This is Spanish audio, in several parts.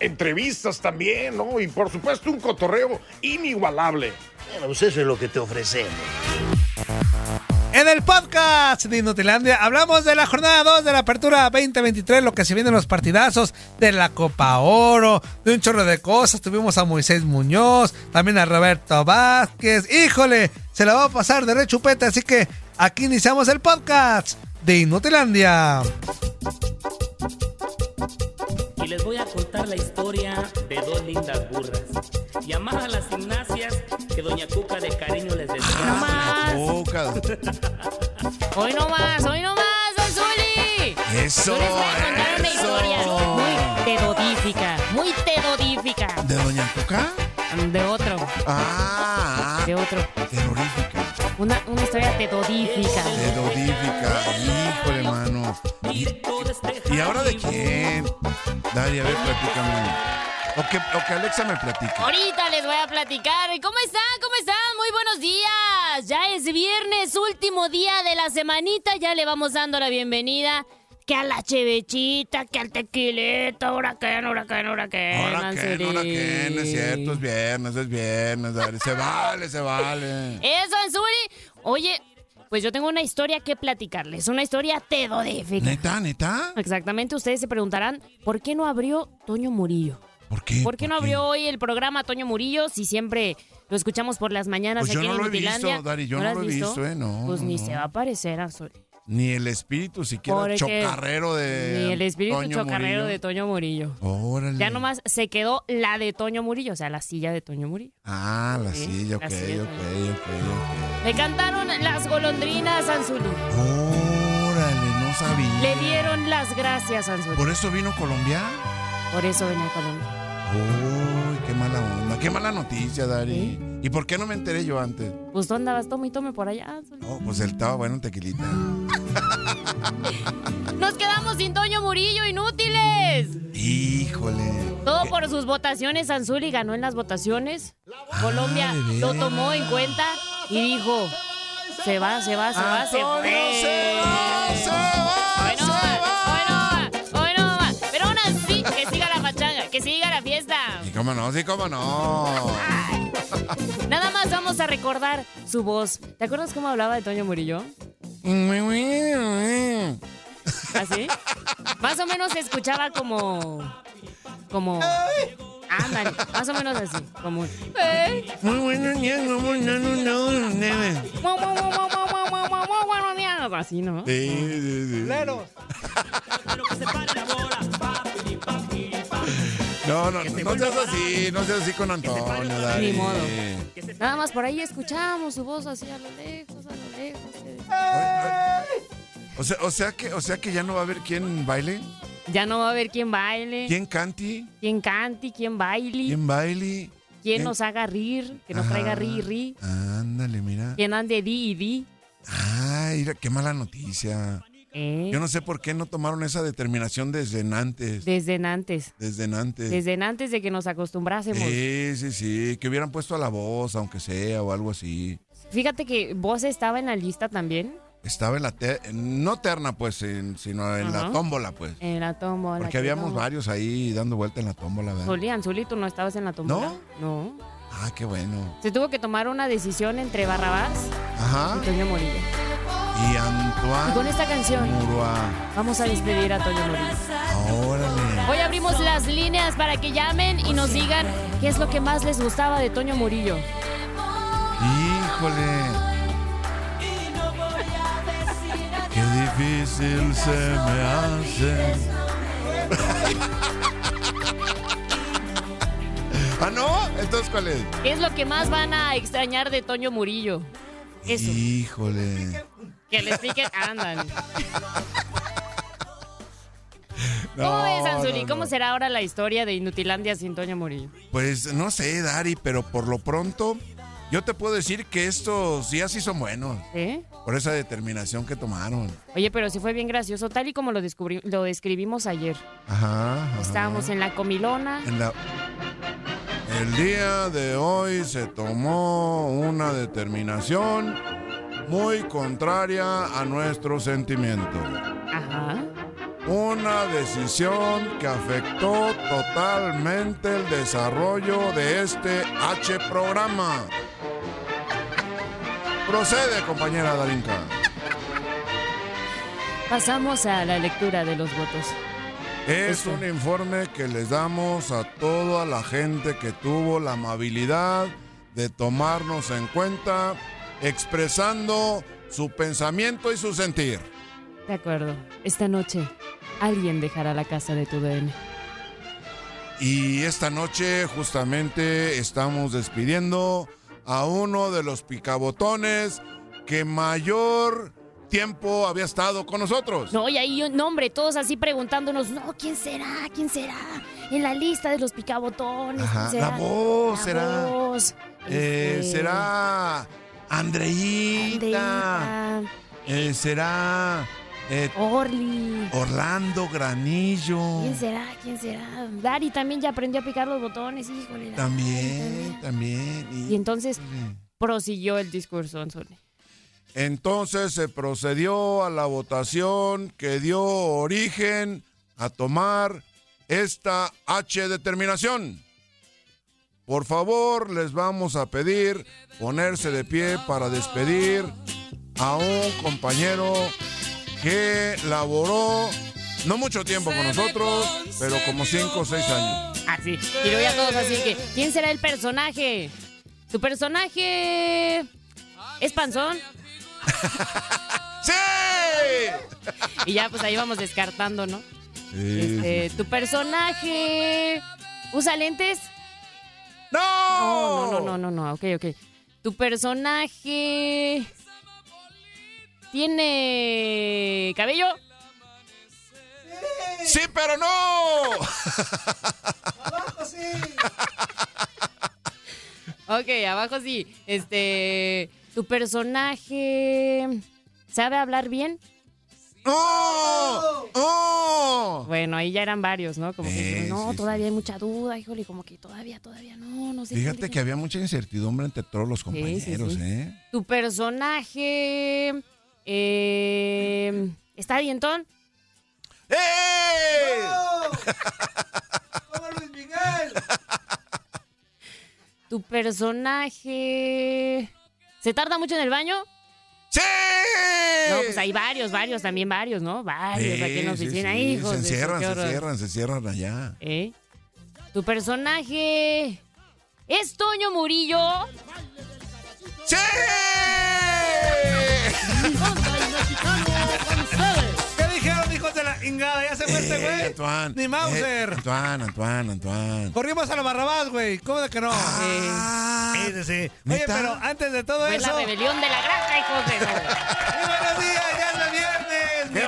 Entrevistas también, ¿no? Y por supuesto un cotorreo inigualable. Bueno, pues eso es lo que te ofrecemos. En el podcast de Inutilandia hablamos de la jornada 2 de la apertura 2023, lo que se vienen los partidazos de la Copa Oro, de un chorro de cosas. Tuvimos a Moisés Muñoz, también a Roberto Vázquez. Híjole, se la va a pasar de rechupete, así que aquí iniciamos el podcast de Inutilandia. Les voy a contar la historia de dos lindas burras, llamadas las Ignacias, que Doña Cuca de cariño les decía. No más. Hoy no más, hoy no más, Don Zuli. Eso. Yo les voy a contar una eso. historia muy tedodífica, muy tedodífica. ¿De Doña Cuca? De otro, Ah, de otro. terrorífica. Una, una historia tedodífica. Terrorífica. Híjole, mano. ¿Y, y ahora de quién? Dari, a ver, platícame. O que, o que Alexa me platique. Ahorita les voy a platicar. ¿Cómo están? ¿Cómo están? Muy buenos días. Ya es viernes, último día de la semanita. Ya le vamos dando la bienvenida. Que a la chevechita, que al. Ahora que, ahora que, no es cierto, es viernes, es viernes, Dari. Se vale, se vale. Eso, Anzuli. Oye, pues yo tengo una historia que platicarles. Una historia tedodífica. ¿Neta, neta? Exactamente, ustedes se preguntarán, ¿por qué no abrió Toño Murillo? ¿Por qué? ¿Por qué no abrió hoy el programa Toño Murillo si siempre lo escuchamos por las mañanas Pues yo aquí no en lo he visto, Dari, yo no lo he visto, ¿eh? No, Pues no, ni no. se va a aparecer, Azul. Ni el espíritu siquiera Porque chocarrero de. Ni el espíritu Toño chocarrero Murillo. de Toño Murillo. Órale. Ya nomás se quedó la de Toño Murillo, o sea, la silla de Toño Murillo. Ah, la Sí, silla, ok, la ok, silla, ok, ok. Le cantaron las golondrinas, Anzuli. Órale, no sabía. Le dieron las gracias, Anzuli. ¿Por eso vino Colombia? Por eso venía Colombia. Uy, qué mala onda, qué mala noticia, Dari. ¿Y por qué no me enteré yo antes? Pues tú andabas, tome y tome por allá. Oh, pues él estaba bueno en tequilita. Nos quedamos sin Toño Murillo, inútiles. Híjole. Todo por sus votaciones, Anzuli ganó en las votaciones. Colombia de lo tomó en cuenta y dijo, se va, se va, se va, se va, se va, Hoy no se va, hoy no va, hoy no va. Pero aún así, que siga la pachanga, que siga la fiesta. Sí, cómo no, sí, cómo no. Nada más vamos a recordar su voz. ¿Te acuerdas cómo hablaba de Toño Murillo? ¿Ah, ¿Así? Más o menos se escuchaba como. Como. Ah, man, más o menos así, como. Muy buenos días, como no, no, no, no, Así, ¿no? Sí, sí, ¿no? No, no, no seas así, no seas así con Antonio. Ni modo. Nada más por ahí escuchábamos su voz así a lo lejos, a lo lejos. O sea, o sea que, o sea que ya no va a haber quién baile, Ya no va a haber quién baile, quién canti, quién cante, quién baile, quién baile. quién nos haga rir, que nos traiga ri ri, Ándale, mira. quién ande di y di. Ay, mira, qué mala noticia. ¿Eh? Yo no sé por qué no tomaron esa determinación desde antes. Desde antes. Desde antes. Desde antes de que nos acostumbrásemos. Sí, sí, sí. Que hubieran puesto a la voz, aunque sea, o algo así. Fíjate que vos estaba en la lista también. Estaba en la te- no terna, pues, en- sino en la Ajá. tómbola, pues. En la tómbola. Porque que habíamos tómbola. varios ahí dando vuelta en la tómbola, ¿verdad? Solían, Zuli, tú no estabas en la tómbola. No. Ah, qué bueno. Se tuvo que tomar una decisión entre Barrabás Ajá. y Toño Murillo. Y Y con Antoine esta canción Murua. vamos a despedir a Toño Murillo. Órale. Hoy abrimos las líneas para que llamen y nos digan qué es lo que más les gustaba de Toño Murillo. Híjole. Qué difícil se me hace. ¿Ah, no? Entonces, ¿cuál es? ¿Qué es lo que más van a extrañar de Toño Murillo? Eso. Híjole. Que expliquen. Ándale. No, ¿Cómo ves, Anzuli? no, ¿Cómo será ahora la historia de Inutilandia sin Toño Murillo? Pues no sé, Dari, pero por lo pronto, yo te puedo decir que estos días sí son buenos. ¿Eh? Por esa determinación que tomaron. Oye, pero sí fue bien gracioso, tal y como lo, descubrí, lo describimos ayer. Ajá. ajá. Estábamos en la comilona. En la- El día de hoy se tomó una determinación muy contraria a nuestro sentimiento. Ajá. Una decisión que afectó totalmente el desarrollo de este H programa. Procede, compañera Darinka. Pasamos a la lectura de los votos. Es un informe que les damos a toda la gente que tuvo la amabilidad de tomarnos en cuenta, expresando su pensamiento y su sentir. De acuerdo. Esta noche, alguien dejará la casa de tu DN. Y esta noche justamente estamos despidiendo a uno de los picabotones que mayor tiempo había estado con nosotros. No, y ahí, no, hombre, todos así preguntándonos, no, ¿quién será? ¿Quién será? En la lista de los picabotones. Ajá, ¿quién será? la voz La será. voz. Eh, Este, será Andreita. Andreita, Eh, será eh, Orly. Orlando Granillo. ¿Quién será? ¿Quién será? Dari también ya aprendió a picar los botones, híjole. Dari, También, también. Y entonces prosiguió el discurso, Anzuli. Entonces se procedió a la votación que dio origen a tomar esta H determinación. Por favor, les vamos a pedir ponerse de pie para despedir a un compañero que laboró no mucho tiempo con nosotros, pero como 5 o 6 años. Así. Y luego ya todos así que, ¿quién será el personaje? ¿Tu personaje es panzón? ¡Sí! Y ya pues ahí vamos descartando, ¿no? Sí, Este, ¿Tu personaje usa lentes? ¡No! No, no, no, no, no, ok, ok. ¿Tu personaje tiene cabello? ¡Sí, pero no! Ok, abajo sí. Este, ¿tu personaje sabe hablar bien? ¡Oh! ¡Oh! Bueno, ahí ya eran varios, ¿no? Como que no, sí, todavía hay mucha duda, híjole, como que todavía, todavía no, no sé. Fíjate dijo. que había mucha incertidumbre entre todos los sí, compañeros, sí. ¿eh? Tu personaje eh, está dientón. ¡Eh! ¡Como Luis Miguel! Tu personaje se tarda mucho en el baño. ¡Sí! No, pues hay varios, varios, también varios, ¿no? Varios aquí en la Sí, sí, oficina, sí, hijos. Se de su- encierran, qué se horror. cierran, se cierran allá. ¿Eh? Tu personaje es Toño Murillo. ¡Sí! ¿Qué dijeron, hijos de la ingada? ¿Ya se fue este Eh, güey? Antoine. Ni Mauser. Eh, Antoine, Antoine, Antoine. Corrimos a la Barrabás, güey. ¿Cómo de que no? Ah, Sí, sí, sí. Oye, ¿neta? pero antes de todo Fue eso. la rebelión de la granja, hijos de... ¡Muy buenos días! ¡Ya es de viernes! Mi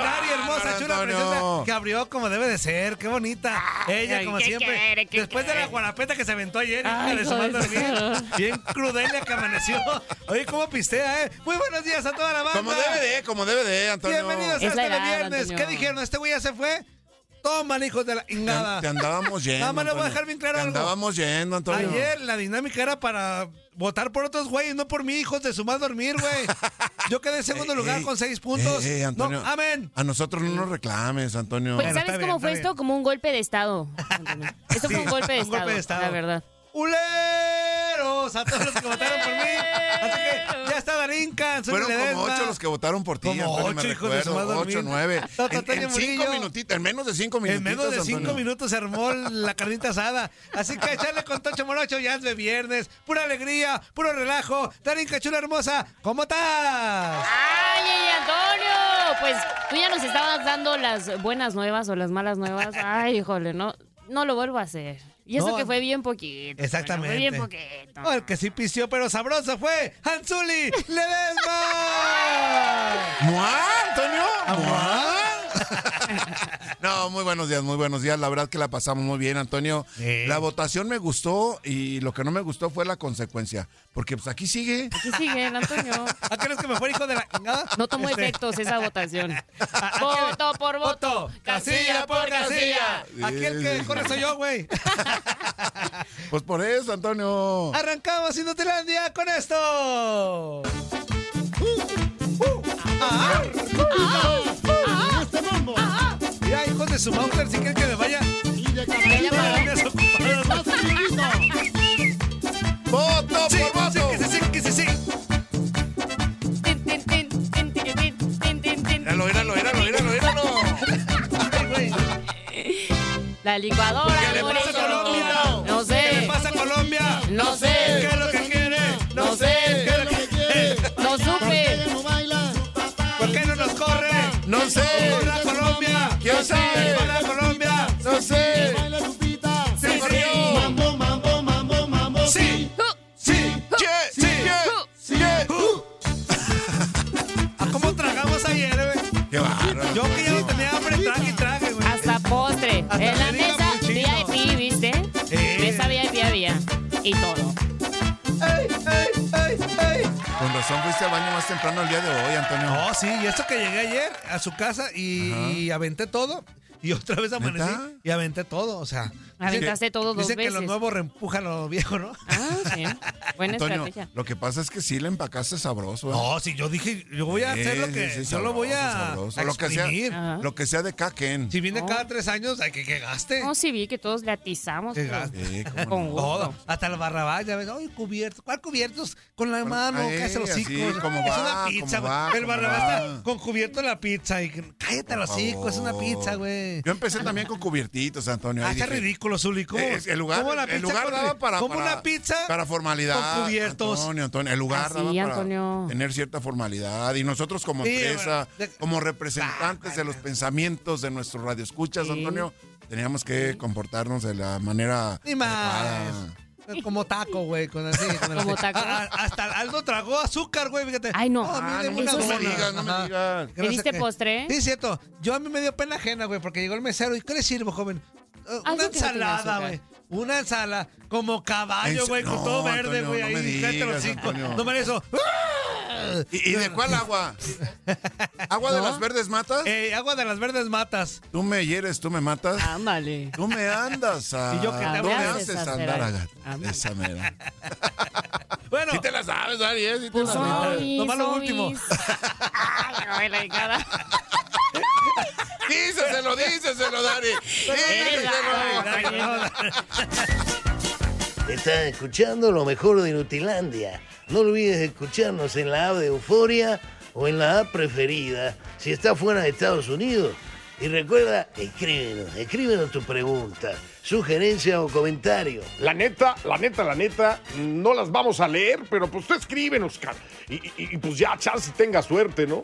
Que abrió como debe de ser. ¡Qué bonita! Ella, ay, como ¿qué siempre. quiere? ¿Qué Después de la guarapeta que se aventó ayer, Ay, de su madre bien, bien crudelia que amaneció. Oye, ¿cómo pistea, eh? Muy buenos días a toda la banda. Como debe de, como debe de, Antonio. Bienvenidos a Es la este de edad, viernes. Antonio. ¿Qué dijeron? ¿Este güey ya se fue? Toman, hijos de la Te, ingada. te andábamos yendo. Nada más le voy a dejar bien claro Te algo. andábamos yendo, Antonio. Ayer la dinámica era para votar por otros güeyes, no por mí, hijos de su mal dormir, güey. Yo quedé en segundo Ey, lugar ey, con seis puntos. ey, ey, Antonio. No, amén. A nosotros no nos reclames, Antonio. Pues, ¿sabes cómo bien, fue esto? Como un golpe de estado. Antonio. Esto fue un golpe de un golpe estado, de estado. la verdad. A todos los que votaron por mí. Así que ya está Darinka. Fueron como ocho los que votaron por ti, Como Antonio, me ocho, hijos de recuerdo. madre Ocho, nueve. En, cinco minutitos, en menos de cinco minutitos, En menos de cinco Antonio. minutos se armó la carnita asada. Así que echarle con Tocho Morocho ya es de viernes. Pura alegría, puro relajo. Darinka chula hermosa, ¿cómo estás? ¡Ay, ay, Antonio! pues tú ya nos estabas dando las buenas nuevas o las malas nuevas. Ay, híjole, no, no lo vuelvo a hacer. Y eso No. que fue bien poquito. Exactamente. Fue bien poquito. No, el que sí pisió, pero sabroso fue Hansuli Ledesma. ¿Mua, Antonio? ¿Mua? No, muy buenos días, muy buenos días. La verdad que la pasamos muy bien, Antonio. Sí. La votación me gustó y lo que no me gustó fue la consecuencia. Porque pues aquí sigue. Aquí sigue el Antonio. ¿A qué eres que me fue hijo de la chingada? No tomó Este, efectos esa votación. ¿a qué? Voto por voto. Voto, casilla por casilla. Aquí el que corre soy yo, güey. Pues por eso, Antonio. Arrancamos Inutilandia con esto. Ah, Mira, hijos de su Mauser, si quieren que me vaya. ¡Voto por voto! Sí, que sí, que sí, sí. Míralo, míralo, míralo, míralo, míralo. La licuadora. ¿Qué le pasa a Colombia? No sé. ¿Qué le pasa a Colombia? No sé. ¿Qué es lo que quiere? No sé. ¿Qué es lo? No supe. No sé. ¡Corra Colombia! ¿Quién sabe? ¡Corra Colombia! Razón fuiste al baño más temprano el día de hoy, Antonio. No, sí, y esto que llegué ayer a su casa y, y aventé todo. Y otra vez amanecí ¿Neta? y aventé todo, o sea. Aventaste todo dos Dicen que lo veces. nuevo reempuja lo viejo, ¿no? Ah, sí. Buena Antonio, estrategia. lo que pasa es que sí le empacaste sabroso. ¿eh? No, sí, yo dije, yo voy a hacer lo que. sí, sí, yo lo voy a, sabroso, a Lo que sea. Ajá. lo que sea de caquen. Si viene cada tres años, hay que que gaste. No, sí vi que todos le atizamos. Que gaste. Con no. gusto. Todo. Hasta el barrabás, ya ves. Ay, cubiertos. ¿Cuál cubiertos? Con la mano, Ay, cállate los como es va, una pizza, güey. El barrabás está con cubierto la pizza. Y cállate los hocico, es una pizza, güey. Yo empecé también con cubiertitos, Antonio. Ah, está ridículo, Zuli. ¿Cómo, eh, el lugar, cómo la el lugar con- daba para, como para- una pizza para formalidad. con cubiertos. Antonio, Antonio, el lugar Así, daba para Antonio. tener cierta formalidad. Y nosotros como Sí, empresa, como representantes de los pensamientos de nuestros radioescuchas, Sí. Antonio, teníamos que comportarnos de la manera Ni más. adecuada. Como taco, güey. Con así, con el- Como taco. Ah, ah, hasta Aldo tragó azúcar, güey, fíjate. Ay, no. a mí Ah, no, no me digas, no me digas. No ¿Pediste qué. postre? Sí, cierto. Yo a mí me dio pena ajena, güey, porque llegó el mesero. ¿Y qué le sirvo, joven? Algo una no ensalada, güey. Una ensalada. Como caballo, güey, con no, todo verde, güey. no ahí, me cállate los digas. No me eso. ¿Y, y de cuál agua? ¿Agua de las verdes matas? Eh, agua de las verdes matas. Tú me hieres, tú me matas. Ándale. Tú me andas a... ¿Y yo qué te Tú me haces andar a. Esa mera. Bueno, Sí te la sabes, Ari, ¿eh? Sí te Pues la sabes. Nomás lo último. Ay, no, la hijada. Díceselo, díceselo, Dari. Eres Díceselo. Estás escuchando lo mejor de Nutilandia. No olvides escucharnos en la app de Euforia o en la app preferida si estás fuera de Estados Unidos. Y recuerda, escríbenos, escríbenos tu pregunta, sugerencia o comentario. La neta, la neta, la neta, no las vamos a leer, pero pues tú escríbenos, cara. Y, y- pues ya, chance tenga suerte, ¿no?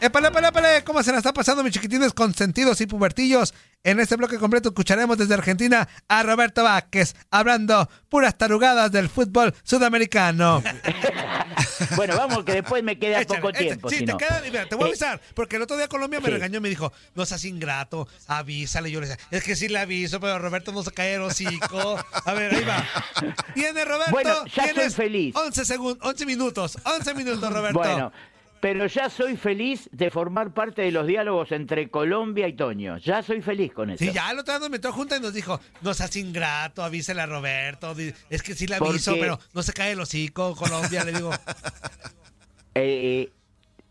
Épale, épale, épale, ¿cómo se la está pasando, mis chiquitines consentidos y pubertillos? En este bloque completo escucharemos desde Argentina a Roberto Vázquez hablando puras tarugadas del fútbol sudamericano. Bueno, vamos, que después me queda Échale, poco échale. tiempo. Sí, si te no. queda, mira, te voy a Eh, avisar, porque el otro día Colombia me sí. regañó y me dijo, no seas ingrato, avísale. Yo le decía, es que sí le aviso, pero Roberto no se cae el hocico. A ver, ahí va. Viene Roberto, Bueno, ya tienes feliz. 11 segundos, 11 minutos, 11 minutos, Roberto. Bueno, pero ya soy feliz de formar parte de los diálogos entre Colombia y Toño. Ya soy feliz con eso. Sí, ya el otro día nos metió junta y nos dijo, no seas ingrato, avísale a Roberto. Es que sí le aviso, Porque- pero no se cae el hocico, Colombia, le digo. Eh, eh,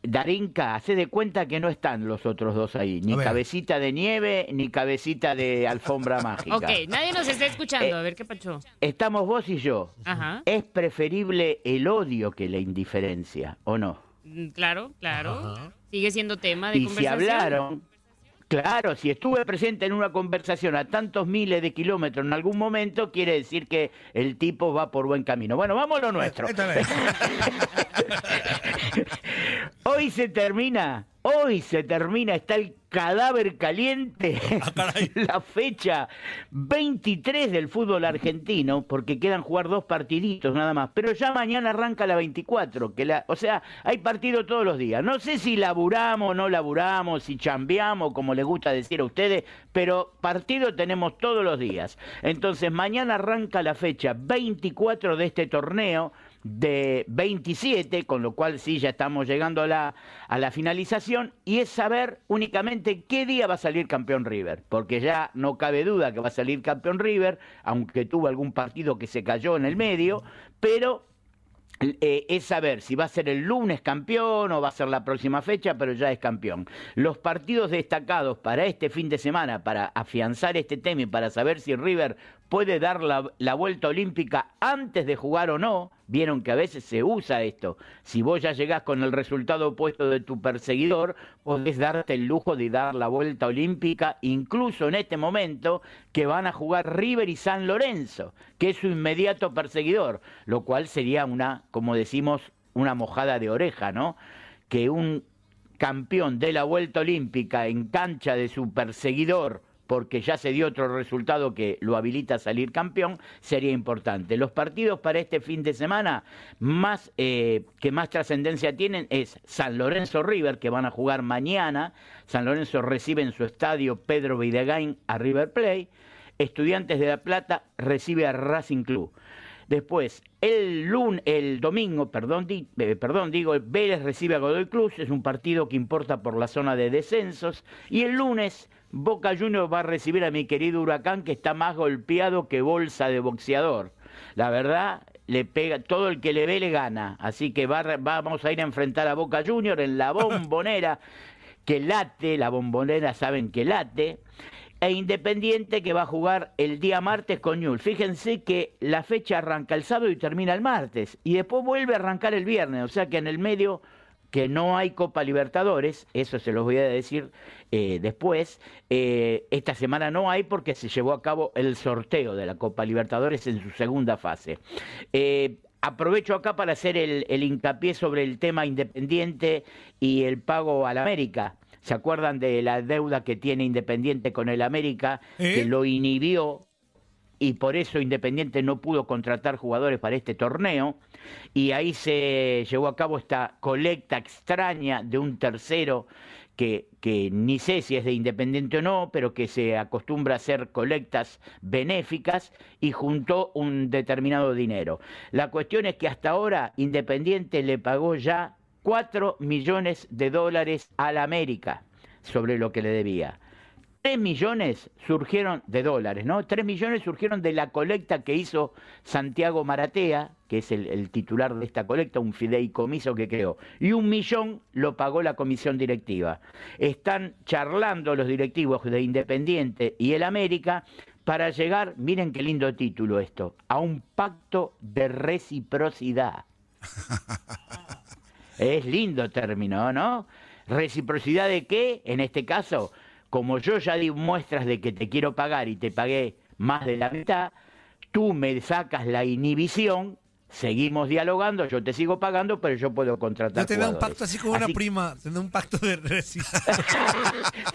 Darinka, hace de cuenta que no están los otros dos ahí. Ni cabecita de nieve, ni cabecita de alfombra mágica. Ok, nadie nos está escuchando. Eh, A ver qué pacho. Estamos vos y yo. Ajá. Es preferible el odio que la indiferencia, ¿o no? Mm, Claro, claro. Sigue siendo tema de Y si conversación. hablaron, claro, si estuve presente en una conversación a tantos miles de kilómetros en algún momento, quiere decir que el tipo va por buen camino. Bueno, vamos a lo nuestro. Hoy se termina, hoy se termina, está el cadáver caliente, la fecha 23 del fútbol argentino, porque quedan jugar dos partiditos nada más, pero ya mañana arranca la 24, que la, o sea, hay partido todos los días. No sé si laburamos o no laburamos, si chambeamos, como les gusta decir a ustedes, pero partido tenemos todos los días. Entonces, mañana arranca la fecha 24 de este torneo de 27, con lo cual sí ya estamos llegando a la, a la finalización, y es saber únicamente qué día va a salir campeón River, porque ya no cabe duda que va a salir campeón River, aunque tuvo algún partido que se cayó en el medio, pero eh, es saber si va a ser el lunes campeón o va a ser la próxima fecha, pero ya es campeón. Los partidos destacados para este fin de semana, para afianzar este tema y para saber si River puede dar la, vuelta olímpica antes de jugar o no, vieron que a veces se usa esto. Si vos ya llegás con el resultado opuesto de tu perseguidor, podés darte el lujo de dar la vuelta olímpica, incluso en este momento que van a jugar River y San Lorenzo, que es su inmediato perseguidor, lo cual sería una, como decimos, una mojada de oreja, ¿no? Que un campeón de la vuelta olímpica en cancha de su perseguidor, porque ya se dio otro resultado que lo habilita a salir campeón, sería importante. Los partidos para este fin de semana más eh, que más trascendencia tienen es San Lorenzo River, que van a jugar mañana. San Lorenzo recibe en su estadio Pedro Videgain a River Play. Estudiantes de La Plata recibe a Racing Club. Después, el lun, el domingo, perdón, di- eh, perdón, digo, Vélez recibe a Godoy Cruz, es un partido que importa por la zona de descensos. Y el lunes, Boca Juniors va a recibir a mi querido Huracán, que está más golpeado que bolsa de boxeador. La verdad, le pega, todo el que le ve le gana. Así que va, vamos a ir a enfrentar a Boca Juniors en la bombonera, que late, la bombonera saben que late e Independiente que va a jugar el día martes con Newell. Fíjense que la fecha arranca el sábado y termina el martes y después vuelve a arrancar el viernes, o sea que en el medio que no hay Copa Libertadores, eso se los voy a decir eh, después, eh, esta semana no hay porque se llevó a cabo el sorteo de la Copa Libertadores en su segunda fase. Eh, Aprovecho acá para hacer el, el hincapié sobre el tema independiente y el pago al América. ¿Se acuerdan de la deuda que tiene Independiente con el América, que lo inhibió y por eso Independiente no pudo contratar jugadores para este torneo? Y ahí se llevó a cabo esta colecta extraña de un tercero que, ni sé si es de Independiente o no, pero que se acostumbra a hacer colectas benéficas y juntó un determinado dinero. La cuestión es que hasta ahora Independiente le pagó ya 4 millones de dólares a la América sobre lo que le debía. 3 millones surgieron de dólares, ¿no? 3 millones surgieron de la colecta que hizo Santiago Maratea, que es el, el titular de esta colecta, un fideicomiso que creó. Y un millón lo pagó la comisión directiva. Están charlando los directivos de Independiente y el América para llegar, miren qué lindo título esto, a un pacto de reciprocidad. Es lindo término, ¿no? ¿Reciprocidad de qué? En este caso, como yo ya di muestras de que te quiero pagar y te pagué más de la mitad, tú me sacas la inhibición, seguimos dialogando, yo te sigo pagando, pero yo puedo contratar Yo tenía un pacto así con una prima, tenía un pacto de reciprocidad.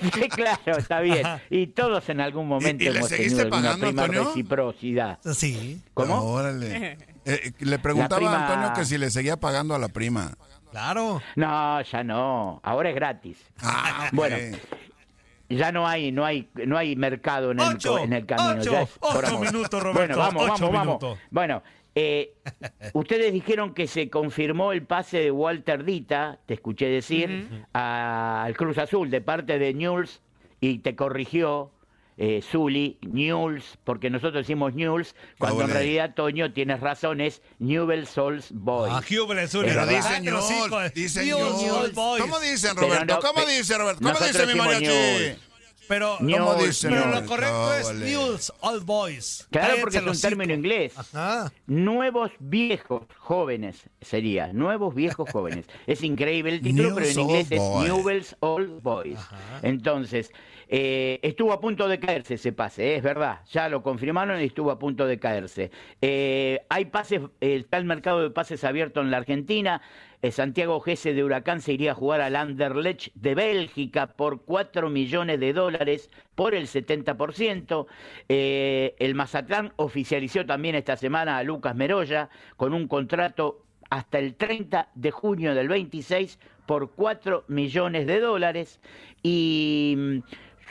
Sí, claro, está bien. Y todos en algún momento ¿Y- y le hemos seguiste tenido alguna pagando, prima Antonio? reciprocidad. Sí, ¿Cómo? Órale. Eh, le preguntaba prima- a Antonio que si le seguía pagando a la prima. claro. No, ya no. Ahora es gratis. Ah. Bueno, ya no hay, no hay, no hay mercado en el, Ocho, en el camino. ocho, ya es ocho minutos, Roberto, Bueno, vamos, ocho vamos, vamos. Bueno, eh, ustedes dijeron que se confirmó el pase de Walter Dita, te escuché decir, al Cruz Azul de parte de Newell's y te corrigió eh, Zully, Newell's, porque nosotros decimos Newell's, cuando en realidad, Toño, tienes razón, es Newell's Old Boys. Ah. Pero verdad. dicen dicen Newell's. Old Boys. ¿Cómo dicen, Pero Roberto? no, ¿Cómo pe- dice, Roberto? ¿Cómo nosotros dice mi mariachi? Pero, Ñol, ¿Cómo dice? pero lo correcto es Ole. Newell's Old Boys. Claro, porque es un término inglés. Ajá. Nuevos viejos jóvenes sería, nuevos viejos jóvenes. Es increíble el título, pero en inglés Old es Boys. Newell's Old Boys. Entonces, eh, estuvo a punto de caerse ese pase, ¿eh? es verdad, ya lo confirmaron y estuvo a punto de caerse. Eh, hay pases, está el mercado de pases abierto en la Argentina. Santiago Gese de Huracán se iría a jugar al Anderlecht de Bélgica por 4 millones de dólares por el 70%. Eh, el Mazatlán oficializó también esta semana a Lucas Meroya con un contrato hasta el 30 de junio del 26 por 4 millones de dólares. Y mm,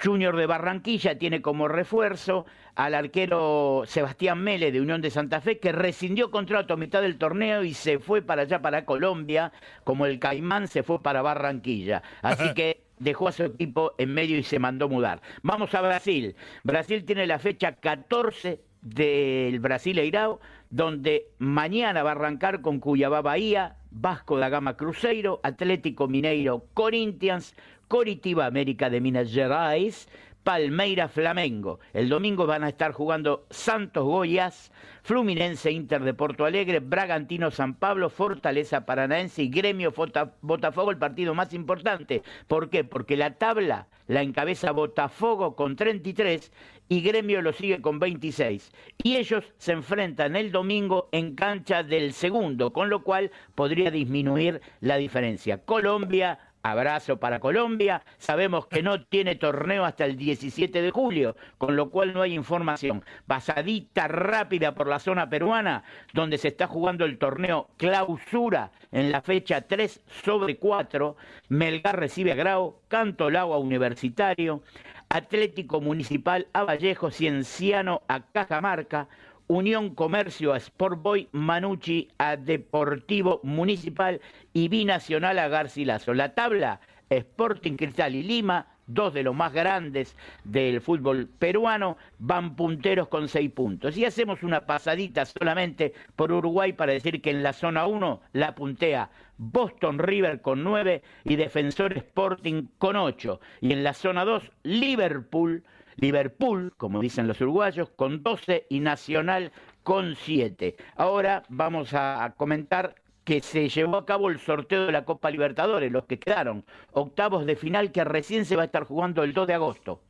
Junior de Barranquilla tiene como refuerzo al arquero Sebastián Mele de Unión de Santa Fe, que rescindió contrato a mitad del torneo y se fue para allá, para Colombia, como el Caimán se fue para Barranquilla. Así que dejó a su equipo en medio y se mandó mudar. Vamos a Brasil. Brasil tiene la fecha 14 del Brasileirao, donde mañana va a arrancar con Cuyabá Bahía, Vasco da Gama Cruzeiro, Atlético Mineiro Corinthians, Coritiba América de Minas Gerais, Palmeira Flamengo. El domingo van a estar jugando Santos Goiás, Fluminense Inter de Porto Alegre, Bragantino San Pablo, Fortaleza Paranaense y Gremio Botafogo, el partido más importante. ¿Por qué? Porque la tabla la encabeza Botafogo con 33 y Gremio lo sigue con 26. Y ellos se enfrentan el domingo en cancha del segundo, con lo cual podría disminuir la diferencia. Colombia Abrazo para Colombia. Sabemos que no tiene torneo hasta el 17 de julio, con lo cual no hay información. Pasadita rápida por la zona peruana, donde se está jugando el torneo clausura en la fecha 3 sobre 4. Melgar recibe a Grau, Cantolao a Universitario, Atlético Municipal a Vallejo, Cienciano a Cajamarca, Unión Comercio a Sport Boy, Manucci a Deportivo Municipal y Binacional a Garcilaso. La tabla, Sporting Cristal y Lima, dos de los más grandes del fútbol peruano, van punteros con seis puntos. Y hacemos una pasadita solamente por Uruguay para decir que en la zona 1 la puntea Boston River con nueve y Defensor Sporting con ocho. Y en la zona 2, Liverpool. Liverpool, como dicen los uruguayos, con 12 y Nacional con 7. Ahora vamos a comentar que se llevó a cabo el sorteo de la Copa Libertadores, los que quedaron, octavos de final que recién se va a estar jugando el 2 de agosto.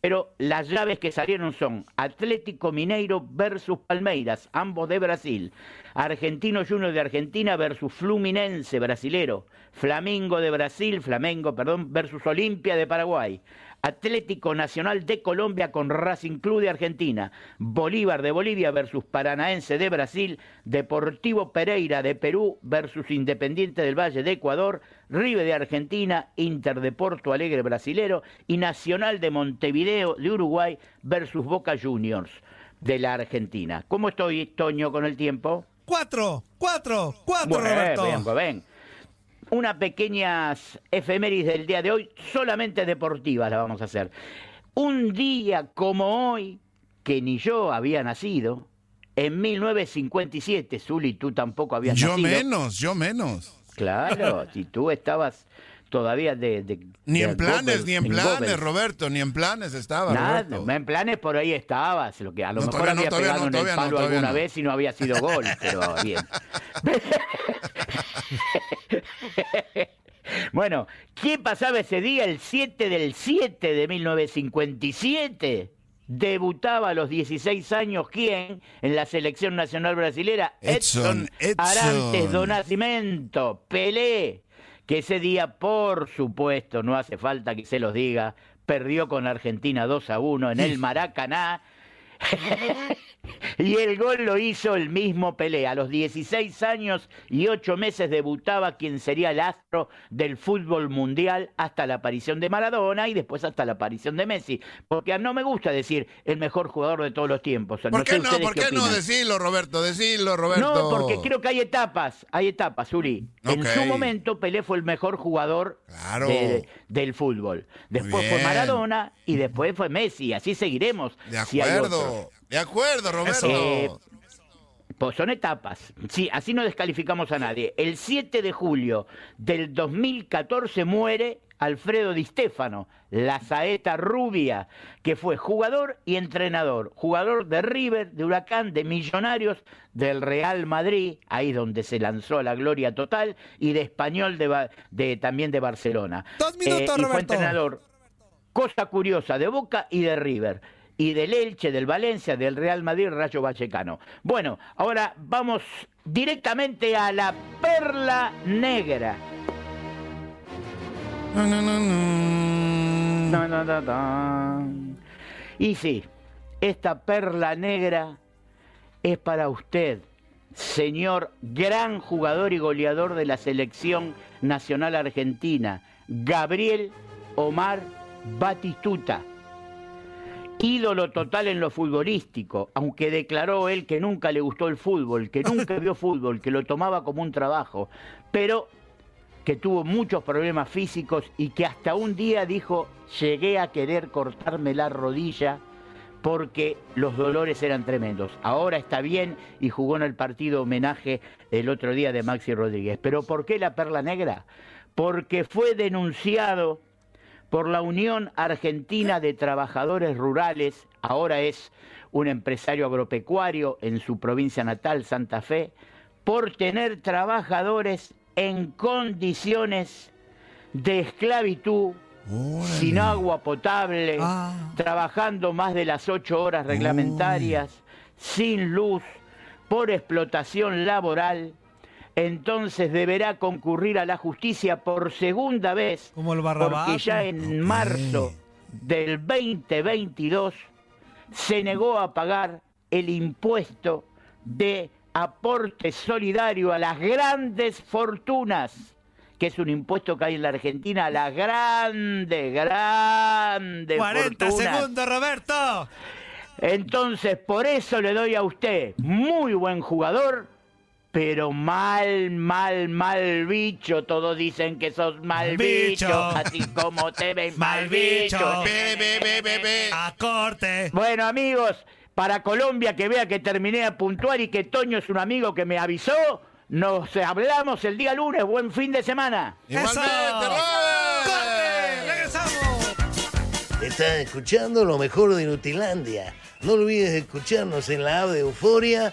Pero las llaves que salieron son Atlético Mineiro versus Palmeiras, ambos de Brasil. Argentino Junior de Argentina versus Fluminense brasilero. Flamingo de Brasil, Flamengo, perdón, versus Olimpia de Paraguay. Atlético Nacional de Colombia con Racing Club de Argentina, Bolívar de Bolivia versus Paranaense de Brasil, Deportivo Pereira de Perú versus Independiente del Valle de Ecuador, River de Argentina, Inter de Porto Alegre brasilero y Nacional de Montevideo de Uruguay versus Boca Juniors de la Argentina. ¿Cómo estoy, Toño, con el tiempo? Cuatro, cuatro, cuatro, Bueno, Roberto. bien, ven. Una pequeñas efemérides del día de hoy, solamente deportivas la vamos a hacer. Un día como hoy, que ni yo había nacido, en 1957, Zuli, tú tampoco habías Yo nacido. menos, yo menos. Claro, si tú estabas todavía de... de- Ni de en planes, ni en planes. Roberto, ni en planes estaba, Nada, Roberto. en planes por ahí estabas, lo que a lo No, mejor todavía no, había todavía pegado no, en el no, palo alguna no. vez y no había sido gol, pero bien. bueno, ¿qué pasaba ese día? El 7 del 7 de 1957. Debutaba a los 16 años, ¿quién? En la selección nacional brasilera, Edson, Edson. Arantes do Nascimento, Pelé, que ese día, por supuesto, no hace falta que se los diga, perdió con Argentina 2 a 1 en el Maracaná. Y el gol lo hizo el mismo Pelé. A los 16 años y 8 meses debutaba quien sería el astro del fútbol mundial hasta la aparición de Maradona y después hasta la aparición de Messi. Porque no me gusta decir el mejor jugador de todos los tiempos. ¿Por qué no? ¿Por qué no? Decilo, Roberto, decilo, Roberto. No, porque creo que hay etapas, hay etapas, Uri. En su momento Pelé fue el mejor jugador Claro. de- del fútbol. Después fue. Maradona y después fue Messi. Así seguiremos. De si hay otros. acuerdo, de acuerdo, Roberto. Eh, pues son etapas. Sí, así no descalificamos a nadie. El 7 de julio del 2014 muere Alfredo Di Stefano, la saeta rubia, que fue jugador y entrenador. Jugador de River, de Huracán, de Millonarios, del Real Madrid, ahí donde se lanzó a la gloria total, y de Español de, también de Barcelona. Eh, Dos minutos, y fue Roberto. entrenador cosa curiosa de Boca y de River. Y del Elche, del Valencia, del Real Madrid, Rayo Vallecano. Bueno, ahora vamos directamente a la Perla Negra. No, no, no. Y sí, esta Perla Negra es para usted, señor gran jugador y goleador de la selección nacional argentina, Gabriel Omar Batistuta. Ídolo total en lo futbolístico, aunque declaró él que nunca le gustó el fútbol, que nunca vio fútbol, que lo tomaba como un trabajo, pero que tuvo muchos problemas físicos y que hasta un día dijo, llegué a querer cortarme la rodilla porque los dolores eran tremendos. Ahora está bien y jugó en el partido homenaje el otro día de Maxi Rodríguez. Pero ¿por qué la perla negra? Porque fue denunciado por la Unión Argentina de Trabajadores Rurales, ahora es un empresario agropecuario en su provincia natal, Santa Fe, por tener trabajadores en condiciones de esclavitud, sin agua potable, Ah. trabajando más de las ocho horas reglamentarias, sin luz, por explotación laboral, entonces deberá concurrir a la justicia por segunda vez, Como el Barrabás, porque ya en marzo del 2022 se negó a pagar el impuesto de aporte solidario a las grandes fortunas, que es un impuesto que hay en la Argentina a las grandes, grandes 40 fortunas. segundos, Roberto. Entonces, por eso le doy a usted muy buen jugador, pero mal, mal, mal bicho. Todos dicen que sos mal Bicho. bicho, así como te ven Mal mal bicho. bicho. Ve, ve, ve. A corte. Bueno, amigos, para Colombia que vea que terminé a puntuar y que Toño es un amigo que me avisó, nos hablamos el día lunes. Buen fin de semana. Igualmente. ¡Corte! ¡Regresamos! Estás escuchando lo mejor de Nutilandia. No olvides escucharnos en la app de Euforia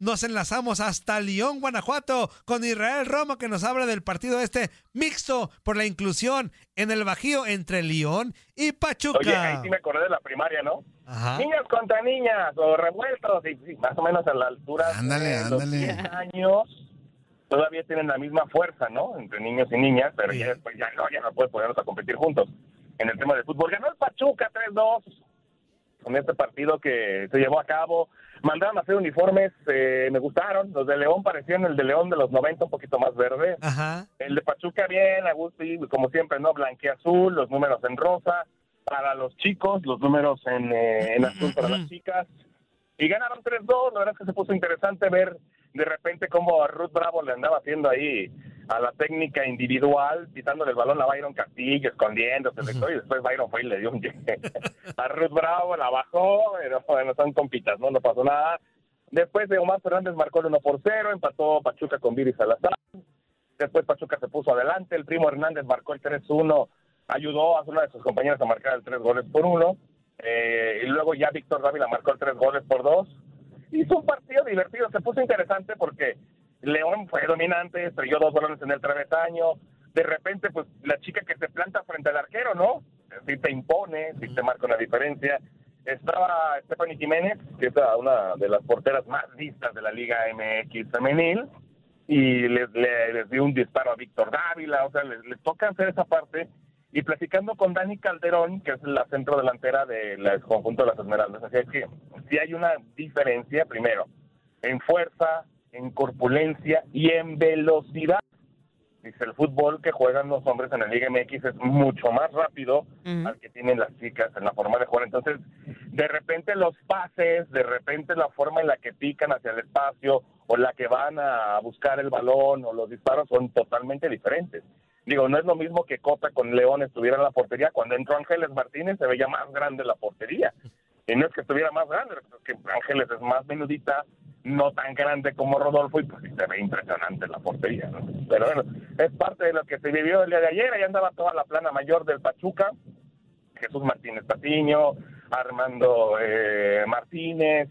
nos enlazamos hasta Lyon, Guanajuato, con Israel Romo, que nos habla del partido este mixto por la inclusión en el Bajío entre Lyon y Pachuca. Oye, ahí sí me acordé de la primaria, ¿no? Ajá. Niñas contra niñas o revueltos, y, sí, más o menos a la altura Ándale, de los ándale. 10 años todavía tienen la misma fuerza, ¿no? Entre niños y niñas, pero ya después ya no, ya no puedes ponernos a competir juntos. En el tema del fútbol, ganó el Pachuca 3-2 con este partido que se llevó a cabo. Mandaron a hacer uniformes, eh, me gustaron. Los de León parecían el de León de los 90, un poquito más verde. Ajá. El de Pachuca bien, a gusto, y como siempre, ¿no? Blanqueazul, los números en rosa. Para los chicos, los números en, eh, en azul para las chicas. Y ganaron 3-2. La verdad es que se puso interesante ver de repente cómo a Ruth Bravo le andaba haciendo ahí a la técnica individual, quitándole el balón a Byron Castillo, escondiéndose. Y después Byron fue y le dio un a Ruth Bravo, la bajó. Pero bueno, son compitas, ¿no? No pasó nada. Después de Omar Fernández marcó el 1 por 0, empató Pachuca con Viri Salazar. Después Pachuca se puso adelante, el primo Hernández marcó el 3-1, ayudó a una de sus compañeros a marcar el 3 goles por 1. y luego ya Víctor Dávila marcó el 3 goles por 2. Hizo un partido divertido, se puso interesante porque León fue dominante, estrelló dos balones en el travesaño. De repente, pues la chica que se planta frente al arquero, ¿no? sí te impone, sí te marca una diferencia. Estaba Stephanie Jiménez, que es una de las porteras más vistas de la Liga MX femenil, y les, le- les dio un disparo a Víctor Dávila, o sea, les, les toca hacer esa parte. Y platicando con Dani Calderón, que es la centro delantera del conjunto de las Esmeraldas, así es que sí hay una diferencia, primero, en fuerza, en corpulencia y en velocidad. Dice, el fútbol que juegan los hombres en la Liga MX es mucho más rápido al que tienen las chicas en la forma de jugar. Entonces, de repente los pases, de repente la forma en la que pican hacia el espacio o la que van a buscar el balón o los disparos son totalmente diferentes. Digo, no es lo mismo que Cota con León estuviera en la portería. Cuando entró Ángeles Martínez se veía más grande la portería. Y no es que estuviera más grande, es que Ángeles es más menudita, no tan grande como Rodolfo, y pues se ve impresionante la portería. Pero bueno, es parte de lo que se vivió el día de ayer. Ahí andaba toda la plana mayor del Pachuca. Jesús Martínez Patiño, Armando eh, Martínez,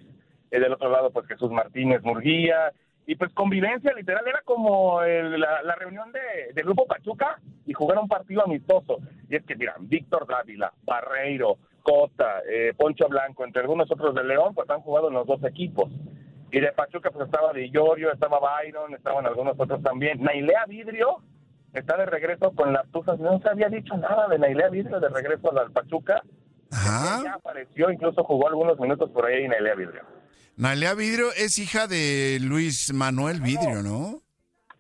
eh, del otro lado pues Jesús Martínez Murguía, y pues convivencia literal, era como el- la, la reunión de, del grupo Pachuca y jugar un partido amistoso. Y es que mira, Víctor Dávila, Barreiro, Cota, eh, Poncho Blanco, entre algunos otros de León, pues han jugado en los dos equipos. Y de Pachuca pues estaba Di Llorio, estaba Byron, estaban algunos otros también. Nailea Vidrio está de regreso con las tuzas. No se había dicho nada de Nailea Vidrio de regreso al Pachuca. Ya apareció, incluso jugó algunos minutos por ahí Nailea Vidrio. Nalea Vidrio es hija de Luis Manuel Vidrio, ¿no?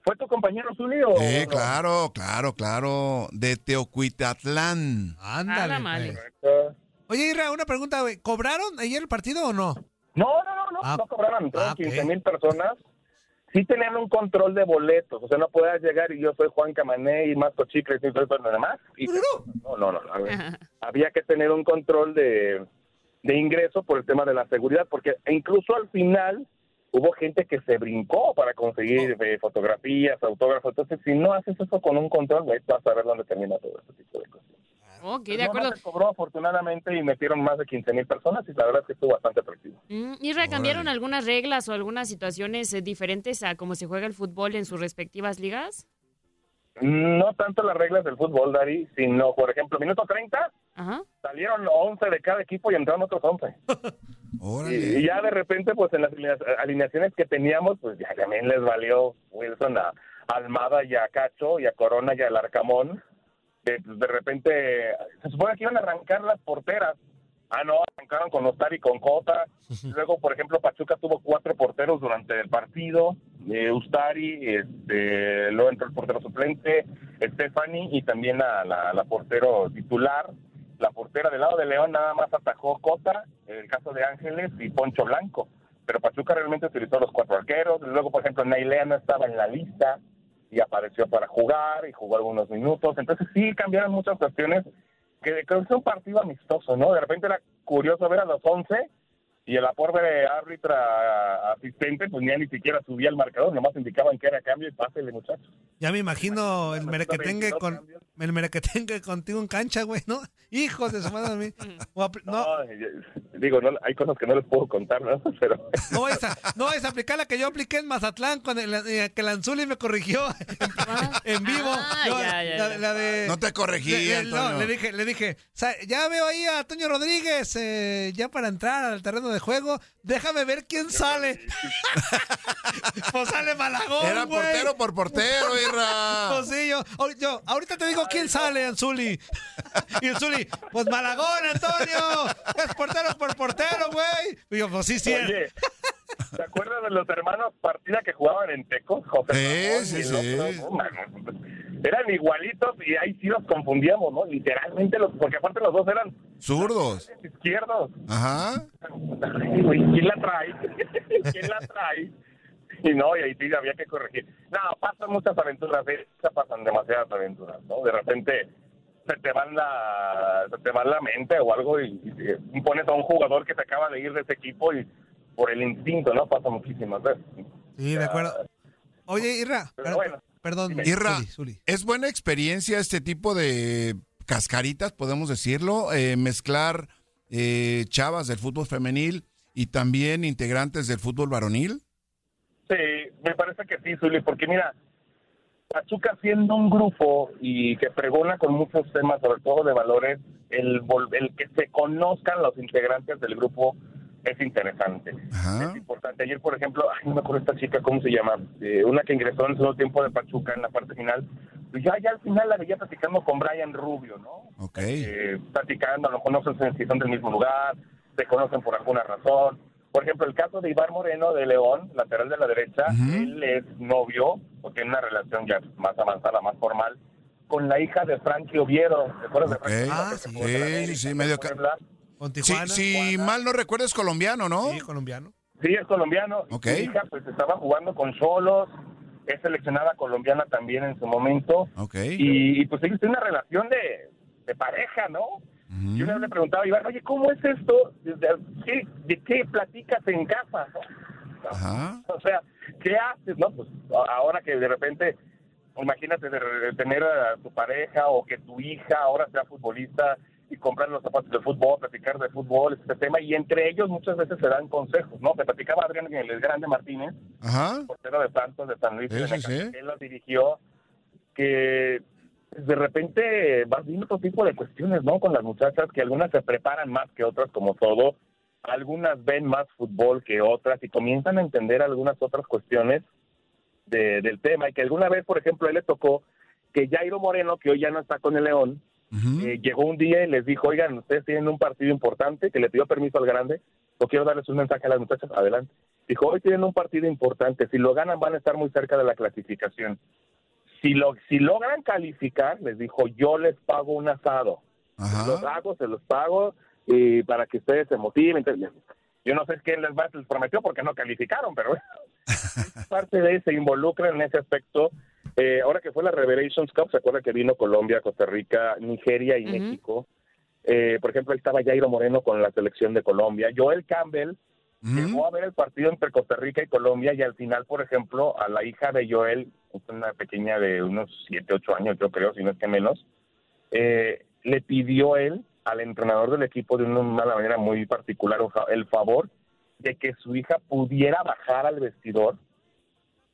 ¿Fue tu compañero Zulio? Eh, claro, claro, claro. De Teocuitatlán. Ándale. Pues. Oye, Irra, una pregunta. ¿Cobraron ayer el partido o no? No, no, no, no, Ah. no cobraron. Entraron Ah, ok. 15 mil personas. Sí tenían un control de boletos. O sea, no podías llegar y yo soy Juan Camané y Masco Chicles y todo lo demás. Y no, no, no. a ver. Había que tener un control de, de ingreso por el tema de la seguridad, porque incluso al final hubo gente que se brincó para conseguir Oh. eh, fotografías, autógrafos. Entonces, si no haces eso con un control, güey, vas a ver dónde termina todo ese tipo de cosas. Ok, Pues de no, acuerdo. no se cobró afortunadamente y metieron más de 15 mil personas y la verdad es que estuvo bastante atractivo. Mm, ¿Irra, cambiaron algunas reglas o algunas situaciones eh, diferentes a cómo se juega el fútbol en sus respectivas ligas? No tanto las reglas del fútbol, Dari, sino, por ejemplo, minuto 30, Ajá. salieron 11 de cada equipo y entraron otros 11. Y, y ya de repente, pues en las alinea- alineaciones que teníamos, pues ya también les valió Wilson a Almada y a Cacho y a Corona y al Arcamón. Que pues, de repente, se supone que iban a arrancar las porteras. Ah, no, arrancaron con Ostari y con Cota. Luego, por ejemplo, Pachuca tuvo cuatro porteros durante el partido. Eh, Ustari, este, luego entró el portero suplente, Stephanie y también la, la, la portero titular. La portera del lado de León nada más atajó Cota, en el caso de Ángeles y Poncho Blanco. Pero Pachuca realmente utilizó los cuatro arqueros. Luego, por ejemplo, Nailea no estaba en la lista y apareció para jugar y jugó algunos minutos. Entonces sí cambiaron muchas cuestiones que creo que es un partido amistoso, ¿no? De repente era curioso ver a los 11 y el aporte de árbitra asistente, pues ya ni siquiera subía el marcador, nomás indicaban que era cambio y pásele, muchachos. Ya me imagino el merequetengue 22 con el merequetengue contigo en cancha, güey, ¿no? Hijos de su madre No, No, digo, no, hay cosas que no les puedo contar, ¿no? Pero no vayas a, no vayas a aplicar la que yo apliqué en Mazatlán con el, eh, que Lanzuli me corrigió en vivo. Ah, Yo, ya, ya, la, ya. la de No te corregí, le, le- no, le dije, le dije, o sea, ya veo ahí a Toño Rodríguez eh, ya para entrar al terreno de juego. Déjame ver quién sale. pues sale Malagón, Era portero por portero, Irra. Pues sí, yo, ahor- yo, ahorita te digo quién sale, Anzuli. Y Anzuli, pues Malagón, Antonio. Es portero por portero, güey. Y yo, pues sí, sí. Oye, ¿te acuerdas de los hermanos Partida que jugaban en Tecos? José Sí, Ramón sí, sí. otro? No, mano, Eran igualitos y ahí sí los confundíamos, ¿no? Literalmente, los, porque aparte los dos eran Zurdos. izquierdos. Ajá. Ay, güey, ¿quién la trae? ¿Quién la trae? Y no, y ahí sí había que corregir. No, pasan muchas aventuras, ¿eh? pasan demasiadas aventuras, ¿no? De repente se te van la, se te va la mente o algo y, y pones a un jugador que te acaba de ir de ese equipo y por el instinto, ¿no? Pasa muchísimas veces. Sí, de acuerdo. Oye, Irra, Pero per- bueno, perdón. Irra, Zuli, Zuli. ¿es buena experiencia este tipo de cascaritas, podemos decirlo? Eh, mezclar eh, chavas del fútbol femenil y también integrantes del fútbol varonil. Sí, me parece que sí, Zuli, porque mira, Pachuca siendo un grupo y que pregona con muchos temas, sobre todo de valores, el, vol- el que se conozcan los integrantes del grupo es interesante. Es importante. Ayer, por ejemplo, ay, no me acuerdo esta chica, ¿cómo se llama? Eh, una que ingresó en el segundo tiempo de Pachuca en la parte final. Pues ya, ya al final la veía platicando con Brian Rubio, ¿no? Ok. Eh, platicando, a lo mejor no sé si son del mismo lugar, se conocen por alguna razón. Por ejemplo, el caso de Iván Moreno de León, lateral de la derecha, él es novio, o tiene una relación ya más avanzada, más formal, con la hija de Frankie Oviedo. ¿Te acuerdas de Frankie? Ah, sí. Sí, medio Puebla. Con Si, Tijuana. si mal no recuerdo es colombiano, ¿no? Sí, colombiano. Sí, es colombiano. Ok. Su hija pues estaba jugando con Solos, es seleccionada colombiana también en su momento. Ok. Y, y, pues ellos tienen una relación de, de pareja, ¿no? Yo le preguntaba a Iván, oye, ¿cómo es esto? ¿De, qué, de qué platicas en casa? no? Ajá. O sea, ¿qué haces? No, pues ahora que de repente, imagínate de, de tener a tu pareja o que tu hija ahora sea futbolista y comprar los zapatos de fútbol, platicar de fútbol, este tema, y entre ellos muchas veces se dan consejos, ¿no? Me platicaba Adrián el Grande Martínez, Ajá. portero de Santos, de San Luis, de sí, él lo dirigió, que de repente vas viendo otro tipo de cuestiones, ¿no? Con las muchachas, que algunas se preparan más que otras, como todo, algunas ven más fútbol que otras y comienzan a entender algunas otras cuestiones de- del tema, y que alguna vez, por ejemplo, él le tocó que Jairo Moreno, que hoy ya no está con el León, eh, llegó un día y les dijo, oigan, ustedes tienen un partido importante, que le pidió permiso al grande, no quiero darles un mensaje a las muchachas, adelante. Dijo, hoy tienen un partido importante, si lo ganan van a estar muy cerca de la clasificación. Si, lo, si logran calificar, les dijo, yo les pago un asado. Los hago, se los pago y para que ustedes se motiven. Entonces, yo no sé qué les, va, les prometió porque no calificaron, pero parte de se involucra en ese aspecto. Eh, ahora que fue la Revelations Cup, ¿se acuerda que vino Colombia, Costa Rica, Nigeria y México? Eh, por ejemplo, ahí estaba Jairo Moreno con la selección de Colombia. Joel Campbell llegó a ver el partido entre Costa Rica y Colombia y al final, por ejemplo, a la hija de Joel, una pequeña de unos 7, 8 años, yo creo, si no es que menos, eh, le pidió él al entrenador del equipo de una manera muy particular el favor de que su hija pudiera bajar al vestidor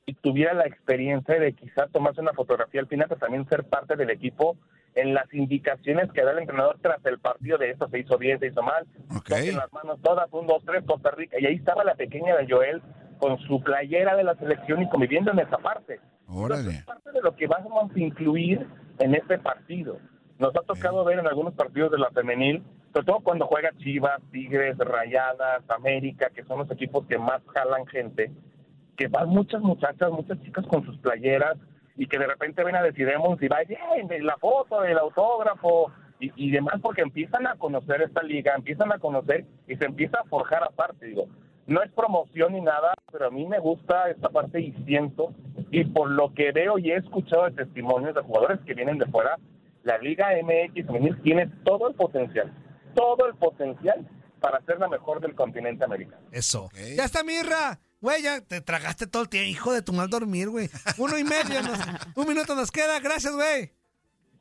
y tuviera la experiencia de quizá tomarse una fotografía al final, pero también ser parte del equipo en las indicaciones que da el entrenador tras el partido de esto se hizo bien, se hizo mal, toquen las manos todas, un, dos, tres, Costa Rica, y ahí estaba la pequeña de Joel con su playera de la selección y conviviendo en esa parte. Órale. parte de lo que vamos a incluir en este partido. Nos ha tocado ver en algunos partidos de la femenil, sobre todo cuando juega Chivas, Tigres, Rayadas, América, que son los equipos que más jalan gente, que van muchas muchachas, muchas chicas con sus playeras y que de repente ven a Decidemos y va bien, de la foto, el autógrafo y, y demás, porque empiezan a conocer esta liga, empiezan a conocer y se empieza a forjar aparte, digo. No es promoción ni nada, pero a mí me gusta esta parte y siento, y por lo que veo y he escuchado de testimonios de jugadores que vienen de fuera, la Liga MX femenil tiene todo el potencial, todo el potencial para ser la mejor del continente americano. Eso. Ya está, Mirra. Güey, ya te tragaste todo el tiempo, hijo de tu mal dormir, güey. Uno y medio, nos- un minuto nos queda. Gracias, güey.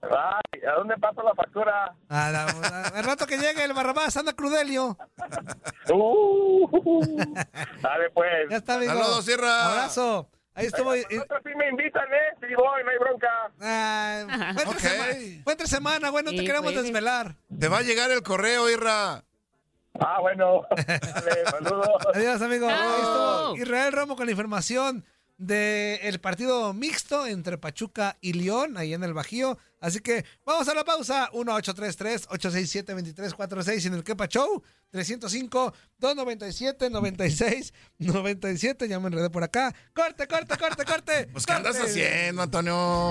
Ay, ¿a dónde pasa la factura? A la- a- Al rato que llegue el Barrabás, anda Crudelio. Uh, dale pues. Ya está, amigo. Saludos, Sierra. Abrazo. Ahí estuvo. y- Nosotros sí me invitan, ¿eh? Sí voy, no hay bronca. Ah, fue, entre semana, fue entre semana, güey, no te queremos pues. desvelar. Te va a llegar el correo, Irra. Ah, bueno. Dale, saludos. Adiós, amigo. Ahí Chao. estuvo Israel Romo con la información del partido mixto entre Pachuca y León, ahí en el Bajío. Así que vamos a la pausa. 1-833-867-2346 en el Kepa Show. 305-297-96-97. Ya me enredé por acá. ¡Corte, corte, corte, corte! Pues, ¿qué andas haciendo, Antonio?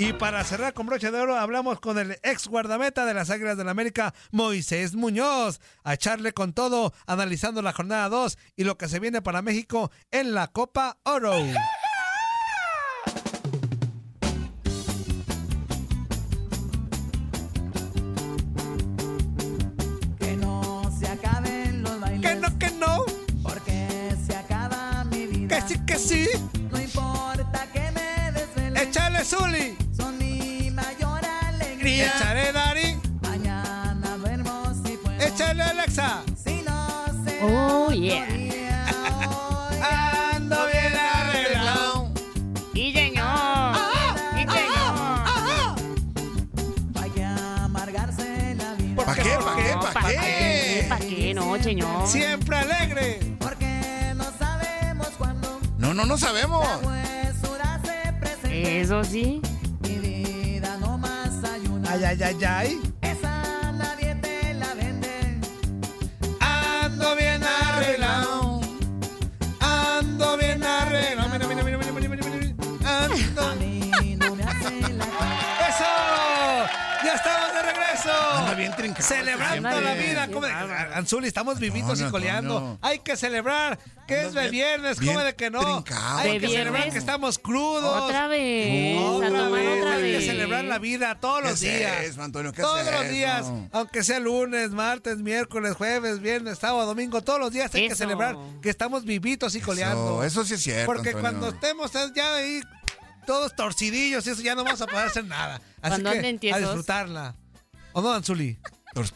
Y para cerrar con broche de oro, hablamos con el ex guardameta de las Águilas del la América, Moisés Muñoz, a echarle con todo, analizando la jornada 2 y lo que se viene para México en la Copa Oro. Que no, que no. Porque se acaba mi vida. Que sí, que sí alegría. Échale, Dari. Mañana vemos si puedo. Échale, Alexa. Si no se Oh, yeah. Ando bien arreglado. Sí, señor. Sí, señor. vaya a amargarse la vida. ¿Para qué? ¿Para qué? ¿Para ¿pa' qué? ¿Para qué? No, señor. Siempre alegre. Porque no sabemos cuándo No, no, no sabemos. Eso sí. Mi vida no más hay una. Ay, ay, ay, ay. Celebrando la vida. ¿Cómo de- Anzuli, estamos vivitos No, y coleando. Antonio. Hay que celebrar que es de viernes. ¿Cómo de que no? trincado. Hay ¿De que celebrar viernes? que estamos crudos. Otra vez. Otra tomar vez, otra hay que vez. celebrar la vida todos ¿Qué los es días. eso, Antonio? ¿Qué todos es los eso? días, aunque sea lunes, martes, miércoles, jueves, viernes, sábado, domingo, todos los días hay que Eso. celebrar que estamos vivitos y coleando. Eso, eso sí es cierto. Porque Antonio. cuando estemos ya ahí todos torcidillos y eso ya no vamos a poder hacer nada. Así Cuando que a tiesos. disfrutarla. ¿O no, Anzuli?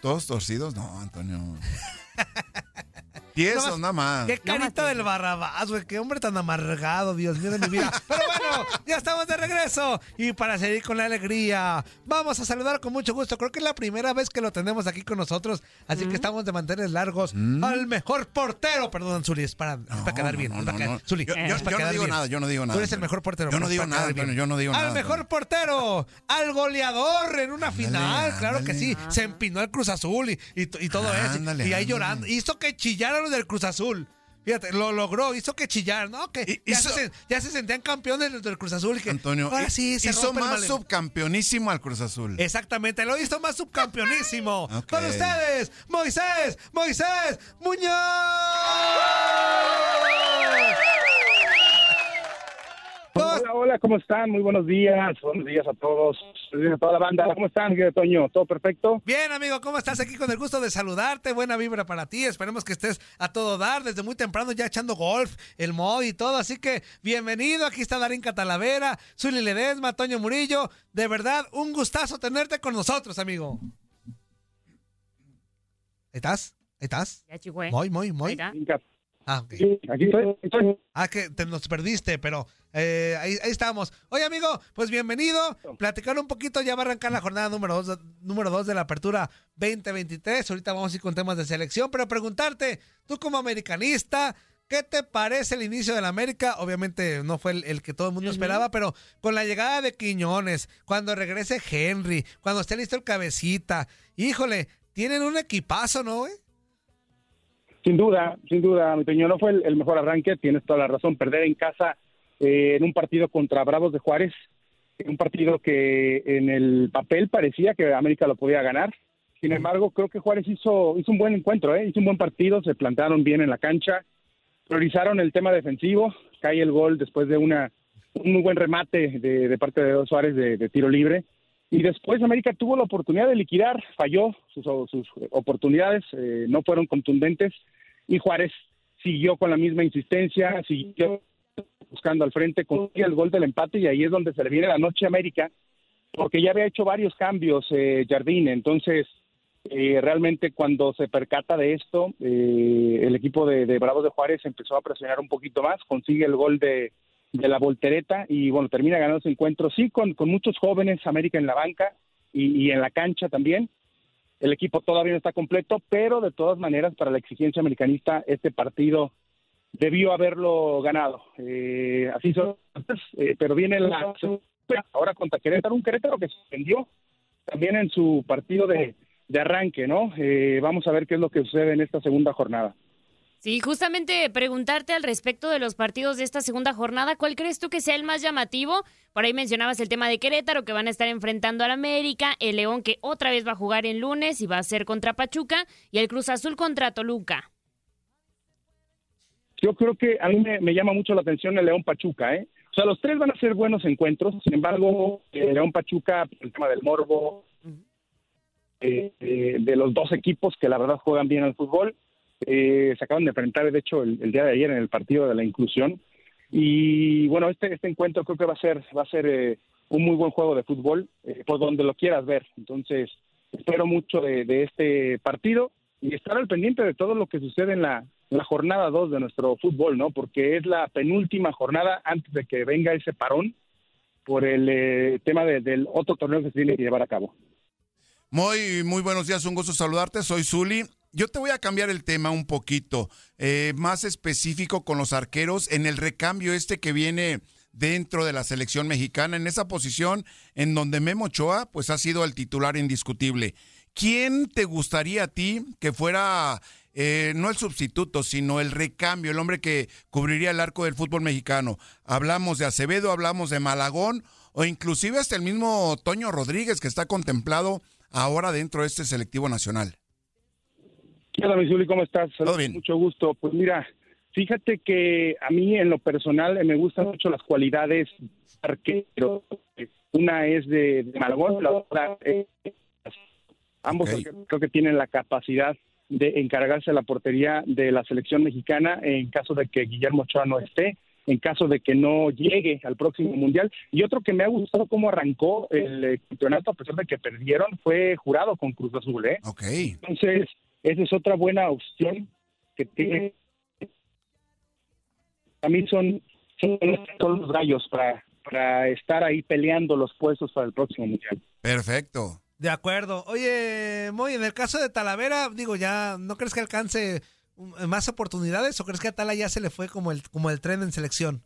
¿Todos torcidos? No, Antonio. Tiesos, nada más. Qué carita del barrabás, güey. Qué hombre tan amargado, Dios mío de mi vida. Pero bueno, ya estamos de regreso. Y para seguir con la alegría, vamos a saludar con mucho gusto. Creo que es la primera vez que lo tenemos aquí con nosotros. Así que estamos de mantener largos al mejor portero. Perdón, Zuli, es para, es para quedar bien. no, no, para quedar- no. Zuli, Yo- yo- yo no digo bien. nada, yo no digo nada, Tú eres el mejor portero. Yo no digo nada. Antonio, yo no digo Al nada, mejor portero, al goleador en una final. claro que sí. Se empinó el Cruz Azul y, y, y todo eso. Ándale, Y ahí llorando. Hizo que chillaran los del Cruz Azul. Fíjate, lo logró, hizo que chillar, ¿no? Que ya, hizo- se, ya se sentían campeones los del Cruz Azul. Que Antonio, ahora sí, se hizo el más subcampeonísimo al Cruz Azul. Exactamente, lo hizo más subcampeonísimo. Ok. Con ustedes, Moisés, Moisés, Muñoz. Hola, hola, ¿cómo están? Muy buenos días. Buenos días a todos. Buenos días a toda la banda. ¿Cómo están, Toño? ¿Todo perfecto? Bien, amigo, ¿cómo estás? Aquí con el gusto de saludarte. Buena vibra para ti. Esperemos que estés a todo dar. Desde muy temprano ya echando golf, el mod y todo. Así que bienvenido. Aquí está Darín Catalavera, Zuli Ledesma, Toño Murillo. De verdad, un gustazo tenerte con nosotros, amigo. ¿Ahí estás? ¿Ahí estás? Ya. Muy, muy, muy. Ah, ok. Sí, aquí estoy. estoy. Ah, que te nos perdiste, pero eh, ahí, ahí estamos. Oye, amigo, pues bienvenido. Platicar un poquito, ya va a arrancar la jornada número dos, número dos de la apertura 2023. Ahorita vamos a ir con temas de selección, pero preguntarte, tú como americanista, ¿qué te parece el inicio de la América? Obviamente no fue el, el que todo el mundo esperaba, pero con la llegada de Quiñones, cuando regrese Henry, cuando esté listo el cabecita, híjole, tienen un equipazo, ¿no, güey? Sin duda, sin duda, mi Toño, no fue el, mejor arranque. Tienes toda la razón. Perder en casa eh, en un partido contra Bravos de Juárez, un partido que en el papel parecía que América lo podía ganar. Sin embargo, creo que Juárez hizo, hizo un buen encuentro, ¿eh? hizo un buen partido, se plantaron bien en la cancha, priorizaron el tema defensivo, cae el gol después de una un muy buen remate de, parte de Suárez de, de tiro libre. Y después América tuvo la oportunidad de liquidar, falló sus, sus oportunidades, eh, no fueron contundentes y Juárez siguió con la misma insistencia, siguió buscando al frente, consigue el gol del empate y ahí es donde se le viene la noche a América, porque ya había hecho varios cambios eh, Jardín, entonces eh, realmente cuando se percata de esto, eh, el equipo de, de Bravos de Juárez empezó a presionar un poquito más, consigue el gol de, de la voltereta y bueno, termina ganando ese encuentro, sí, con, con muchos jóvenes, América en la banca y, y en la cancha también. El equipo todavía no está completo, pero de todas maneras, para la exigencia americanista, este partido debió haberlo ganado. Eh, así son, eh, pero viene la ahora contra Querétaro, un Querétaro que suspendió también en su partido de, de arranque, ¿no? Eh, vamos a ver qué es lo que sucede en esta segunda jornada. Sí, justamente preguntarte al respecto de los partidos de esta segunda jornada, ¿cuál crees tú que sea el más llamativo? Por ahí mencionabas el tema de Querétaro, que van a estar enfrentando al América, el León, que otra vez va a jugar en lunes y va a ser contra Pachuca, y el Cruz Azul contra Toluca. Yo creo que a mí me, me llama mucho la atención el León Pachuca, ¿eh? O sea, los tres van a ser buenos encuentros, sin embargo, el León Pachuca, el tema del morbo, eh, eh, de los dos equipos que la verdad juegan bien al fútbol, eh, se acaban de enfrentar, de hecho, el, día de ayer en el partido de la inclusión. Y bueno, este, este encuentro creo que va a ser, va a ser eh, un muy buen juego de fútbol eh, por donde lo quieras ver. Entonces, espero mucho de, este partido y estar al pendiente de todo lo que sucede en la, jornada 2 de nuestro fútbol, ¿no? Porque es la penúltima jornada antes de que venga ese parón por el eh, tema de- del otro torneo que se tiene que llevar a cabo. Muy, muy buenos días, un gusto saludarte. Soy Zuli. Yo te voy a cambiar el tema un poquito, eh, más específico con los arqueros en el recambio este que viene dentro de la selección mexicana, en esa posición en donde Memo Ochoa pues ha sido el titular indiscutible. ¿Quién te gustaría a ti que fuera eh, no el sustituto, sino el recambio, el hombre que cubriría el arco del fútbol mexicano? Hablamos de Acevedo, hablamos de Malagón o inclusive hasta el mismo Toño Rodríguez que está contemplado ahora dentro de este selectivo nacional. ¿Qué? ¿Cómo estás? Saludos, Mucho gusto. Pues mira, fíjate que a mí en lo personal eh, me gustan mucho las cualidades de arquero. Una es de, de Malagón, la otra es... Ambos arqueros creo que tienen la capacidad de encargarse de la portería de la selección mexicana en caso de que Guillermo Ochoa no esté, en caso de que no llegue al próximo mundial. Y otro que me ha gustado cómo arrancó el eh, campeonato, a pesar de que perdieron, fue jurado con Cruz Azul. ¿eh? Ok. Entonces, esa es otra buena opción que tiene. A mí son, son, son los gallos para, para estar ahí peleando los puestos para el próximo mundial. Perfecto. De acuerdo. Oye, Moy, en el caso de Talavera, digo, ya, ¿no crees que alcance más oportunidades o crees que a Tala ya se le fue como el, como el tren en selección?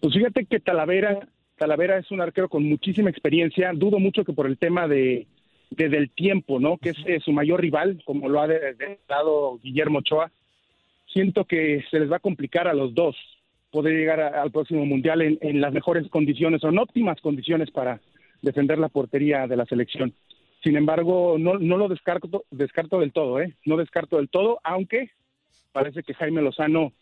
Pues fíjate que Talavera, Talavera es un arquero con muchísima experiencia. Dudo mucho que por el tema de, de- del tiempo, ¿no? Que es eh, su mayor rival, como lo ha dado Guillermo Ochoa. Siento que se les va a complicar a los dos poder llegar a- al próximo mundial en, en las mejores condiciones o en óptimas condiciones para defender la portería de la selección. Sin embargo, no, no lo descarto, descarto del todo, ¿eh? No descarto del todo, aunque parece que Jaime Lozano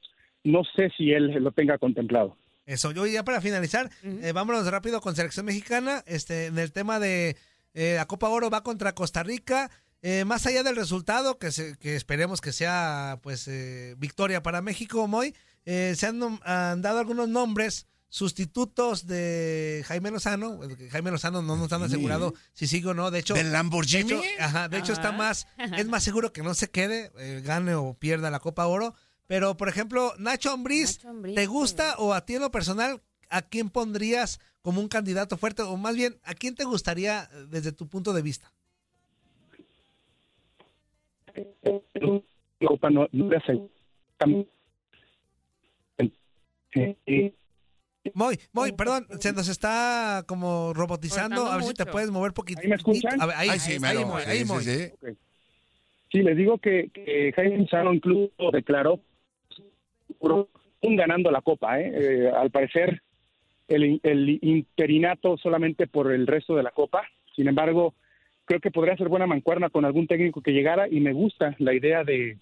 no sé si él lo tenga contemplado. Eso, yo ya para finalizar, eh, vámonos rápido con selección mexicana. Este, en el tema de eh, la Copa Oro va contra Costa Rica. Eh, más allá del resultado, que, se- que esperemos que sea pues eh, victoria para México, Moy, eh, se han, dado algunos nombres sustitutos de Jaime Lozano. Jaime Lozano no nos han asegurado si sigue o no. De hecho, ¿Del Lamborghini? De hecho, ajá, de hecho está más, es más seguro que no se quede, eh, gane o pierda la Copa Oro. Pero, por ejemplo, Nacho Ambriz, ¿te gusta o a ti en lo personal, a quién pondrías como un candidato fuerte? O más bien, ¿a quién te gustaría eh, desde tu punto de vista? Copa no, no le hace- Moy, Moy, perdón, se nos está como robotizando. Cortando A ver si te puedes mover poquito. ¿Ahí me escuchan? A ver, ahí, Ahí sí, ahí, mero. Moy, Sí, ahí, sí, Moy. sí. Ok. Sí, les digo que, que Jaime Lozano incluso declaró un ganando la Copa. ¿eh? Eh, al parecer, el, el interinato solamente por el resto de la Copa. Sin embargo, creo que podría ser buena mancuerna con algún técnico que llegara y me gusta la idea de,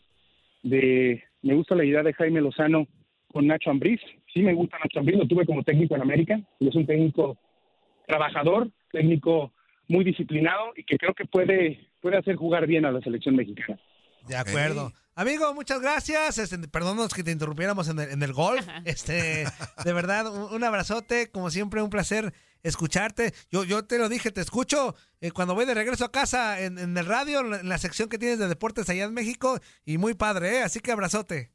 de me gusta la idea de Jaime Lozano con Nacho Ambriz. Sí me gusta Nacho Ambriz, lo tuve como técnico en América y es un técnico trabajador, técnico muy disciplinado y que creo que puede puede hacer jugar bien a la selección mexicana. De acuerdo. Amigo, muchas gracias. Este, perdónanos que te interrumpiéramos en el, en el golf. Este, de verdad, un, un abrazote. Como siempre, un placer escucharte. Yo, yo te lo dije, te escucho eh, cuando voy de regreso a casa en, en el radio, en la, en la sección que tienes de deportes allá en México. Y muy padre, ¿eh? Así que abrazote.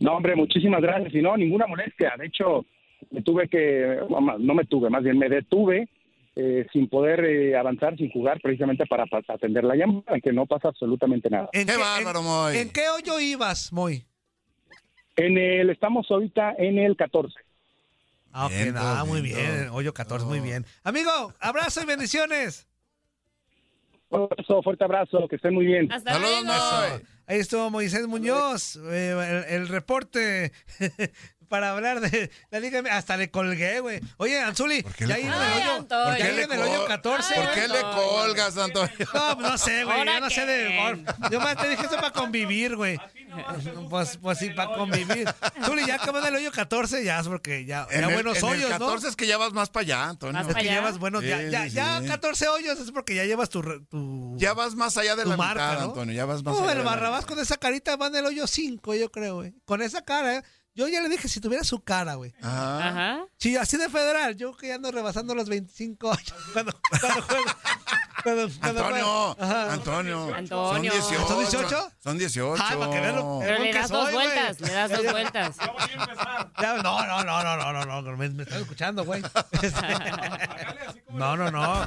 No, hombre, muchísimas gracias. Y no, ninguna molestia. De hecho, me tuve que, no me tuve, más bien me detuve eh, sin poder eh, avanzar, sin jugar, precisamente para, para atender la llamada, que no pasa absolutamente nada. ¿En qué, en- ¿En qué hoyo ibas, Moy? En el, estamos ahorita en el 14. Ah, ok, Bien, ah, muy bien, bien. Hoyo 14, muy bien. Amigo, abrazo y bendiciones. Un abrazo, fuerte abrazo, que estén muy bien. Hasta luego. Eso. Ahí estuvo Moisés Muñoz, eh, el, el reporte para hablar de la Liga. Hasta le colgué, güey. Oye, Anzuli, ya ahí en el hoyo, en el hoyo 14. ¿Por qué le colgas, Antonio? No, pues no sé, güey. ¿Ahora Yo no sé de qué? Yo más te dije eso para convivir, güey. Pues, pues sí, para convivir. Zuli, ya acabas el hoyo 14, ya es porque ya, ya En el- buenos en el hoyos, 14 ¿no? es que ya vas más para allá, Antonio. Es que llevas buenos, ya, Sí, ya, sí, ya sí. 14 hoyos es porque ya llevas tu, re- tu Ya vas más allá de tu la marca, mitad, ¿no? Antonio. Ya vas más No, allá. el Barrabás con esa carita va en el hoyo 5, yo creo, güey. Con esa cara, ¿eh? Yo ya le dije si tuviera su cara, güey. Ajá. Sí, así de federal. Yo que ya ando rebasando los 25 años cuando, cuando juego. Cuando- cuando Antonio, juego. Ajá. Antonio. Antonio. Son 18. ¿Son 18? Son 18. Ay, para que vean lo- Pero le que das dos soy, vueltas, le das dos vueltas. Ya, no, no, no, no, no, no, no, me, me están escuchando, güey. No, no, no.